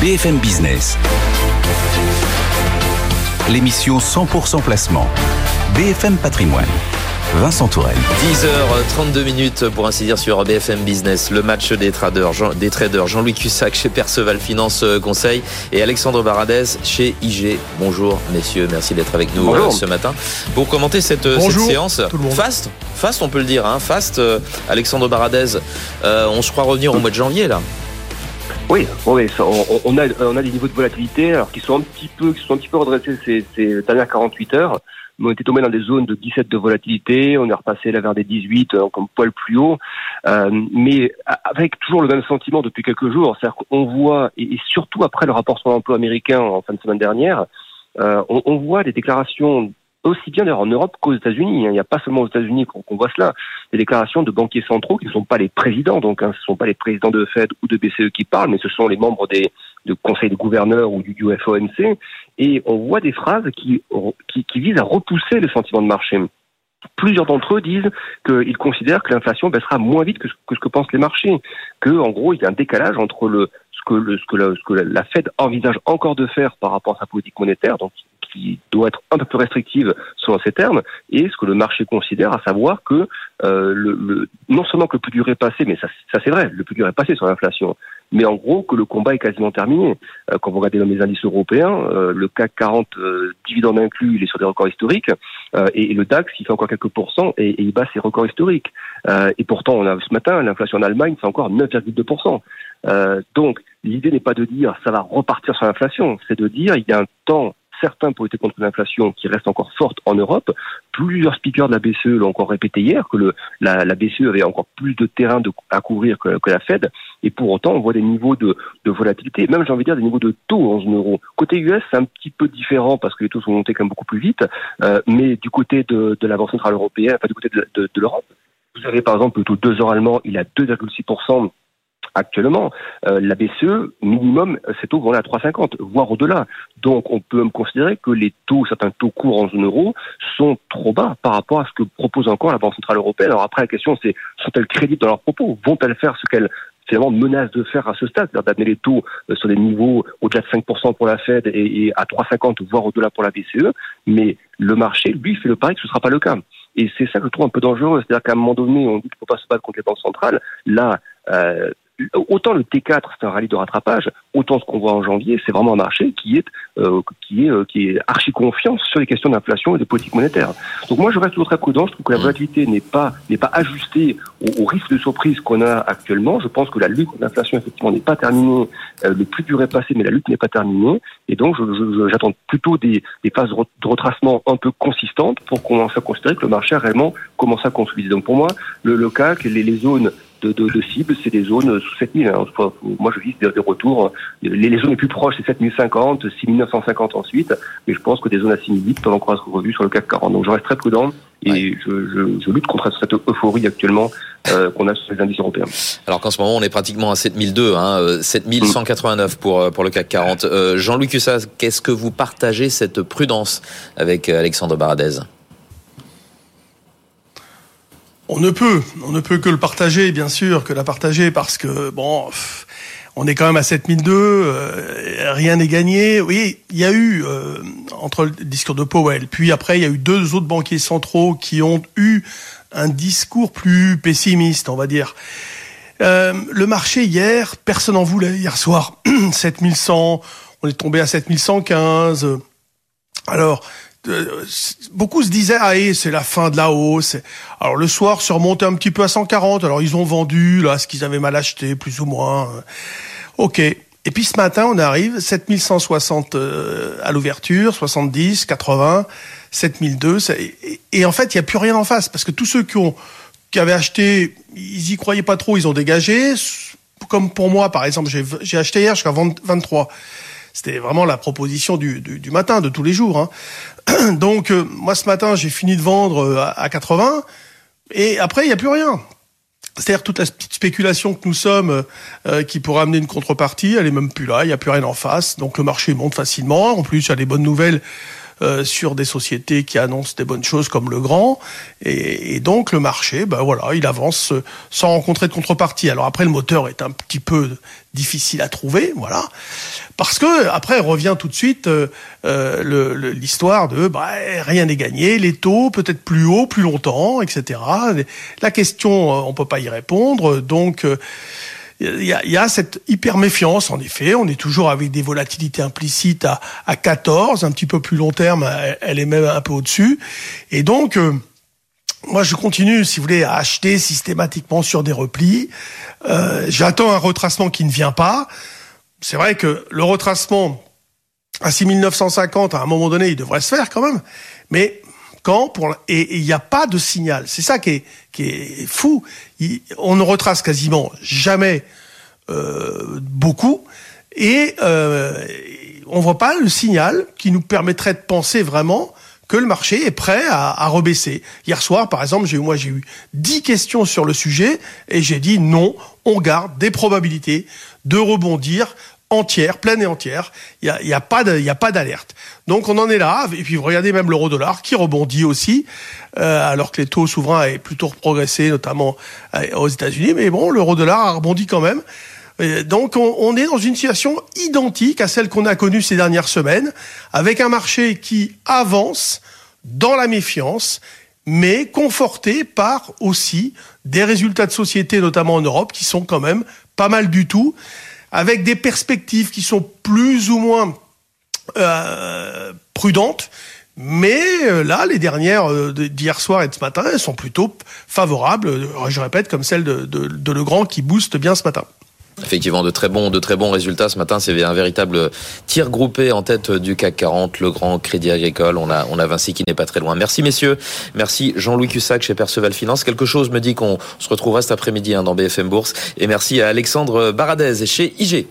BFM Business. L'émission 100% placement. BFM Patrimoine. Vincent Tourelle. 10h32 minutes pour ainsi dire sur BFM Business. Le match des traders, Jean, des traders Jean-Louis Cussac chez Perceval Finance euh, Conseil et Alexandre Baradez chez IG. Bonjour messieurs, merci d'être avec nous Bonjour. euh, ce matin pour commenter cette, euh, cette séance. tout le monde. Fast, fast on peut le dire, hein, fast. euh, Alexandre Baradez, euh, on se croit revenir au mois de janvier là. Oui, on, a, on a des niveaux de volatilité alors qui sont un petit peu, qui sont un petit peu redressés ces, dernières 48 heures. Mais on était tombé dans des zones de 17 de volatilité, on est repassé là vers des 18 euh, comme poil plus haut, euh, mais avec toujours le même sentiment depuis quelques jours, c'est-à-dire qu'on voit et, surtout après le rapport sur l'emploi américain en fin de semaine dernière, euh, on voit des déclarations aussi bien d'ailleurs en Europe qu'aux États-Unis. hein. Il n'y a pas seulement aux États-Unis qu'on voit cela. Des déclarations de banquiers centraux qui ne sont pas les présidents, donc hein, ce ne sont pas les présidents de Fed ou de BCE qui parlent, mais ce sont les membres des de conseils de gouverneurs ou du UFOMC. Et on voit des phrases qui, qui, qui visent à repousser le sentiment de marché. Plusieurs d'entre eux disent qu'ils considèrent que l'inflation baissera moins vite que ce que, ce que pensent les marchés, que en gros il y a un décalage entre le ce que, le, ce que, la, ce que la Fed envisage encore de faire par rapport à sa politique monétaire, donc qui doit être un peu plus restrictive selon ces termes, et ce que le marché considère, à savoir que euh, le, le- non seulement que le plus dur est passé, mais ça, ça c'est vrai, le plus dur est passé sur l'inflation, mais en gros que le combat est quasiment terminé. Euh, quand vous regardez dans les indices européens, euh, le CAC 40, euh, dividende inclus, il est sur des records historiques, euh, et, et le DAX, il fait encore quelques pourcents et, il bat ses records historiques. Euh, et pourtant, on a ce matin, l'inflation en Allemagne, c'est encore 9,2%. Euh, donc, l'idée n'est pas de dire ça va repartir sur l'inflation, c'est de dire il y a un temps certain pour lutter contre l'inflation qui reste encore forte en Europe. Plusieurs speakers de la BCE l'ont encore répété hier que la, BCE avait encore plus de terrain de, à couvrir que, la Fed. Et pour autant, on voit des niveaux de, de volatilité, même j'ai envie de dire des niveaux de taux en zone euro. Côté US, c'est un petit peu différent parce que les taux sont montés quand même beaucoup plus vite. Euh, mais du côté de, de la Banque centrale européenne, enfin du côté de, de, de l'Europe, vous avez par exemple le taux 2 heures allemand, il à 2,6% actuellement. Euh, la BCE, minimum, ces taux vont aller à 3,50, voire au-delà. Donc on peut même considérer que les taux, certains taux courts en zone euro, sont trop bas par rapport à ce que propose encore la Banque Centrale Européenne. Alors après, la question c'est, sont-elles crédibles dans leurs propos? Vont-elles faire ce qu'elles finalement menacent de faire à ce stade, c'est-à-dire d'amener les taux euh, sur des niveaux au-delà de 5% pour la Fed et, et à 3,50 voire au-delà pour la BCE, mais le marché, lui, fait le pari que ce ne sera pas le cas. Et c'est ça que je trouve un peu dangereux, c'est-à-dire qu'à un moment donné, on dit qu'il ne faut pas se battre contre les banques centrales. Là, euh, autant le T4 c'est un rallye de rattrapage, autant ce qu'on voit en janvier, c'est vraiment un marché qui est euh, qui est euh, qui est archi confiant sur les questions d'inflation et de politique monétaire. Donc moi je reste toujours très prudent, je trouve que la volatilité n'est pas n'est pas ajustée au, au risque de surprise qu'on a actuellement. Je pense que la lutte contre l'inflation effectivement n'est pas terminée, euh, le plus dur est passé, mais la lutte n'est pas terminée. Et donc je- je- je- j'attends plutôt des, des phases de re- de retracement un peu consistantes pour commencer à considérer que le marché a réellement commencé à consolider. Donc pour moi, le, le CAC, les, les zones de, de, de cible, c'est des zones sous 7000. Hein. Moi, je vise des, des retours. Les, les zones les plus proches, c'est 7050, 6950 ensuite. Mais je pense que des zones à 6008 peuvent encore être revues sur le CAC 40. Donc, je reste très prudent et Ouais. je, je, je lutte contre cette euphorie actuellement euh, qu'on a sur les indices européens. Alors qu'en ce moment, on est pratiquement à 7002, hein, euh, 7189 pour, euh, pour le CAC 40. Euh, Jean-Luc Cussac, qu'est-ce que vous partagez cette prudence avec euh, Alexandre Baradez? On ne peut, on ne peut que le partager, bien sûr, que la partager parce que bon, on est quand même à 7002, euh, rien n'est gagné. Oui, il y a eu euh, entre le discours de Powell, puis après il y a eu deux autres banquiers centraux qui ont eu un discours plus pessimiste, on va dire. Euh, le marché hier, personne en voulait hier soir. 7100, on est tombé à 7115. Alors, beaucoup se disaient ah eh, c'est la fin de la hausse. Alors le soir, se remontait un petit peu à 140. Alors ils ont vendu là ce qu'ils avaient mal acheté, plus ou moins. Ok. Et puis ce matin, on arrive 7160 euh, à l'ouverture, 70, 80, 7002. ça- Et, en fait, il y a plus rien en face parce que tous ceux qui ont qui avaient acheté, ils y croyaient pas trop, ils ont dégagé. Comme pour moi, par exemple, j'ai acheté hier jusqu'à 20 23. C'était vraiment la proposition du, du, du matin, de tous les jours. Hein. Donc, euh, moi, ce matin, j'ai fini de vendre euh, à, à 80, et après, il n'y a plus rien. C'est-à-dire toute la petite spéculation que nous sommes, euh, qui pourrait amener une contrepartie, elle est même plus là, il n'y a plus rien en face. Donc le marché monte facilement. En plus, il y a des bonnes nouvelles euh, sur des sociétés qui annoncent des bonnes choses comme le Grand. Et, et donc le marché, ben voilà, il avance sans rencontrer de contrepartie. Alors après, le moteur est un petit peu difficile à trouver, voilà, parce que après revient tout de suite euh, euh, l'histoire de bah, rien n'est gagné, les taux peut-être plus haut, plus longtemps, etc. La question, euh, on peut pas y répondre, donc il y a, y a, cette hyper méfiance, en effet. On est toujours avec des volatilités implicites à, à 14, un petit peu plus long terme, elle est même un peu au-dessus. Et donc, moi, je continue, si vous voulez, à acheter systématiquement sur des replis. Euh, J'attends un retracement qui ne vient pas. C'est vrai que le retracement à 6950, à un moment donné, il devrait se faire quand même. Mais quand pour et il n'y a pas de signal. C'est ça qui est, qui est fou. on ne retrace quasiment jamais euh, beaucoup et euh, on voit pas le signal qui nous permettrait de penser vraiment que le marché est prêt à, à rebaisser. Hier soir, par exemple, j'ai moi j'ai eu dix questions sur le sujet et j'ai dit non, on garde des probabilités de rebondir entière, pleine et entière. Il y a, pas d'alerte. Donc on en est là. Et puis vous regardez même l'euro dollar qui rebondit aussi, euh, alors que les taux souverains avaient plutôt progressé, notamment euh, aux États-Unis. Mais bon, l'euro dollar a rebondi quand même. Donc on, est dans une situation identique à celle qu'on a connue ces dernières semaines, avec un marché qui avance dans la méfiance, mais conforté par aussi des résultats de société, notamment en Europe, qui sont quand même pas mal du tout, avec des perspectives qui sont plus ou moins euh, prudentes. Mais euh, là, les dernières euh, d'hier soir et de ce matin, elles sont plutôt favorables, je répète, comme celle de, de, de Legrand qui booste bien ce matin. Effectivement, de très bons, de très bons résultats ce matin. C'est un véritable tir groupé en tête du CAC 40, le grand Crédit Agricole. On a, on a Vinci qui n'est pas très loin. Merci messieurs. Merci Jean-Louis Cussac chez Perceval Finance. Quelque chose me dit qu'on se retrouvera cet après-midi hein, dans BFM Bourse. Et merci à Alexandre Baradez chez IG.